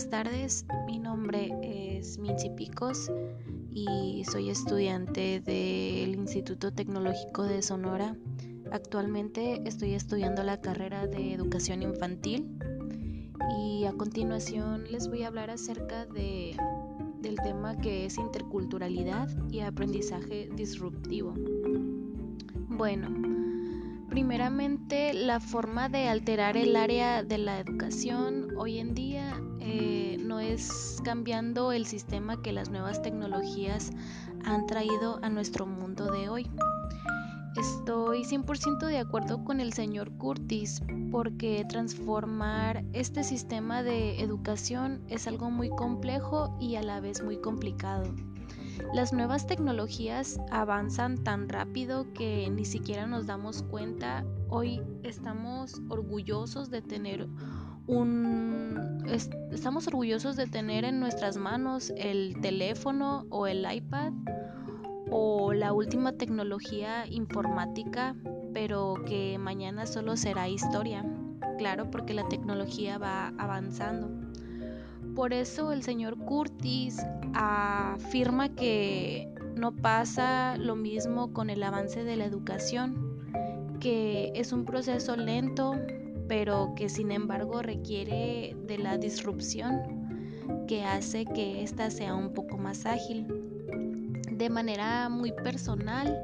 buenas tardes. Mi nombre es Minci Picos y soy estudiante del Instituto Tecnológico de Sonora. Actualmente estoy estudiando la carrera de educación infantil y a continuación les voy a hablar acerca de, del tema que es interculturalidad y aprendizaje disruptivo. Bueno, primeramente la forma de alterar el área de la educación hoy en día eh, no es cambiando el sistema que las nuevas tecnologías han traído a nuestro mundo de hoy. Estoy 100% de acuerdo con el señor Curtis porque transformar este sistema de educación es algo muy complejo y a la vez muy complicado. Las nuevas tecnologías avanzan tan rápido que ni siquiera nos damos cuenta. Hoy estamos orgullosos de tener estamos orgullosos de tener en nuestras manos el teléfono o el iPad o la última tecnología informática, pero que mañana solo será historia. Claro, porque la tecnología va avanzando. Por eso el señor Curtis afirma que no pasa lo mismo con el avance de la educación, que es un proceso lento, pero que sin embargo requiere de la disrupción que hace que ésta sea un poco más ágil. De manera muy personal,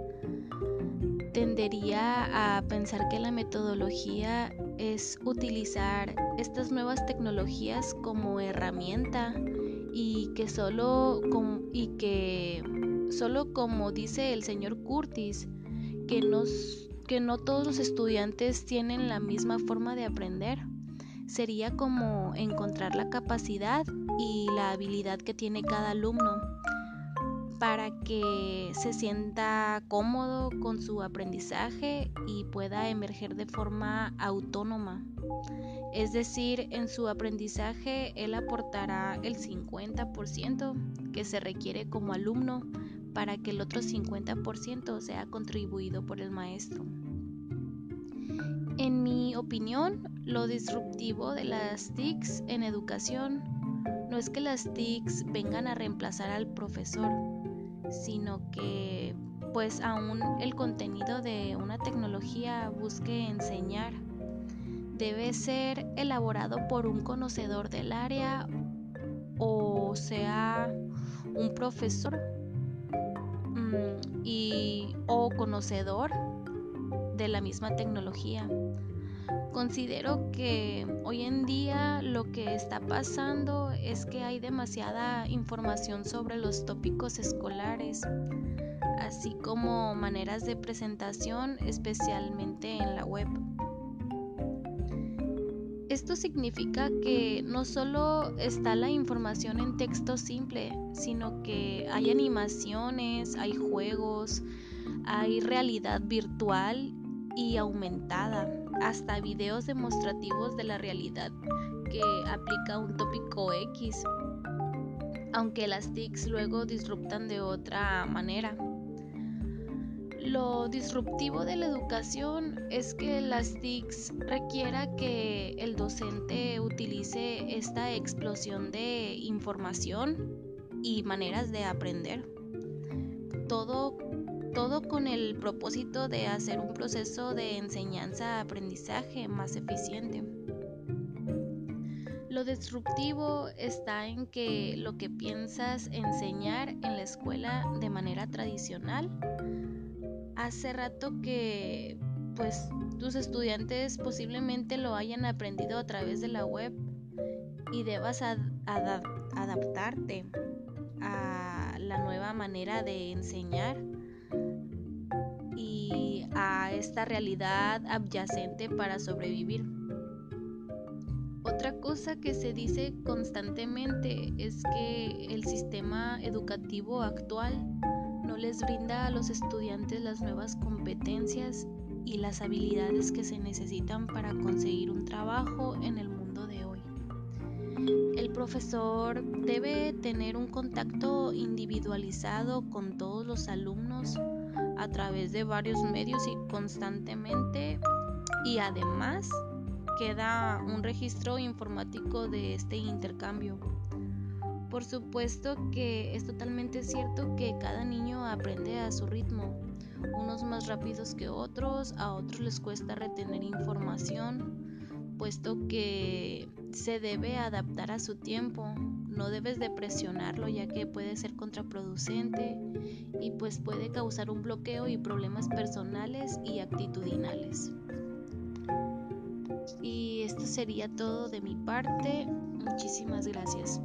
tendería a pensar que la metodología es utilizar estas nuevas tecnologías como herramienta y que solo y que solo como dice el señor Curtis que nos que no todos los estudiantes tienen la misma forma de aprender sería como encontrar la capacidad y la habilidad que tiene cada alumno para que se sienta cómodo con su aprendizaje y pueda emerger de forma autónoma. Es decir, en su aprendizaje él aportará el 50% que se requiere como alumno para que el otro 50% sea contribuido por el maestro. En mi opinión, lo disruptivo de las TICs en educación no es que las TICs vengan a reemplazar al profesor, sino que pues aún el contenido de una tecnología busque enseñar debe ser elaborado por un conocedor del área o sea un profesor y o conocedor de la misma tecnología. Considero que hoy en día lo que está pasando es que hay demasiada información sobre los tópicos escolares, así como maneras de presentación, especialmente en la web. Esto significa que no solo está la información en texto simple, sino que hay animaciones, hay juegos, hay realidad virtual y aumentada hasta videos demostrativos de la realidad que aplica un tópico X, aunque las TICs luego disruptan de otra manera. Lo disruptivo de la educación es que las TICs requiera que el docente utilice esta explosión de información y maneras de aprender. Todo todo con el propósito de hacer un proceso de enseñanza-aprendizaje más eficiente. Lo disruptivo está en que lo que piensas enseñar en la escuela de manera tradicional, hace rato que pues tus estudiantes posiblemente lo hayan aprendido a través de la web y debas adaptarte a la nueva manera de enseñar a esta realidad adyacente para sobrevivir. Otra cosa que se dice constantemente es que el sistema educativo actual les brinda a los estudiantes las nuevas competencias y las habilidades que se necesitan para conseguir un trabajo en el mundo de hoy. El profesor debe tener un contacto individualizado con todos los alumnos a través de varios medios y constantemente y además queda un registro informático de este intercambio. Por supuesto que es totalmente cierto que cada niño aprende a su ritmo, unos más rápidos que otros, a otros les cuesta retener información, puesto que se debe adaptar a su tiempo. No debes de presionarlo ya que puede ser contraproducente y pues puede causar un bloqueo y problemas personales y actitudinales. Y esto sería todo de mi parte. Muchísimas gracias.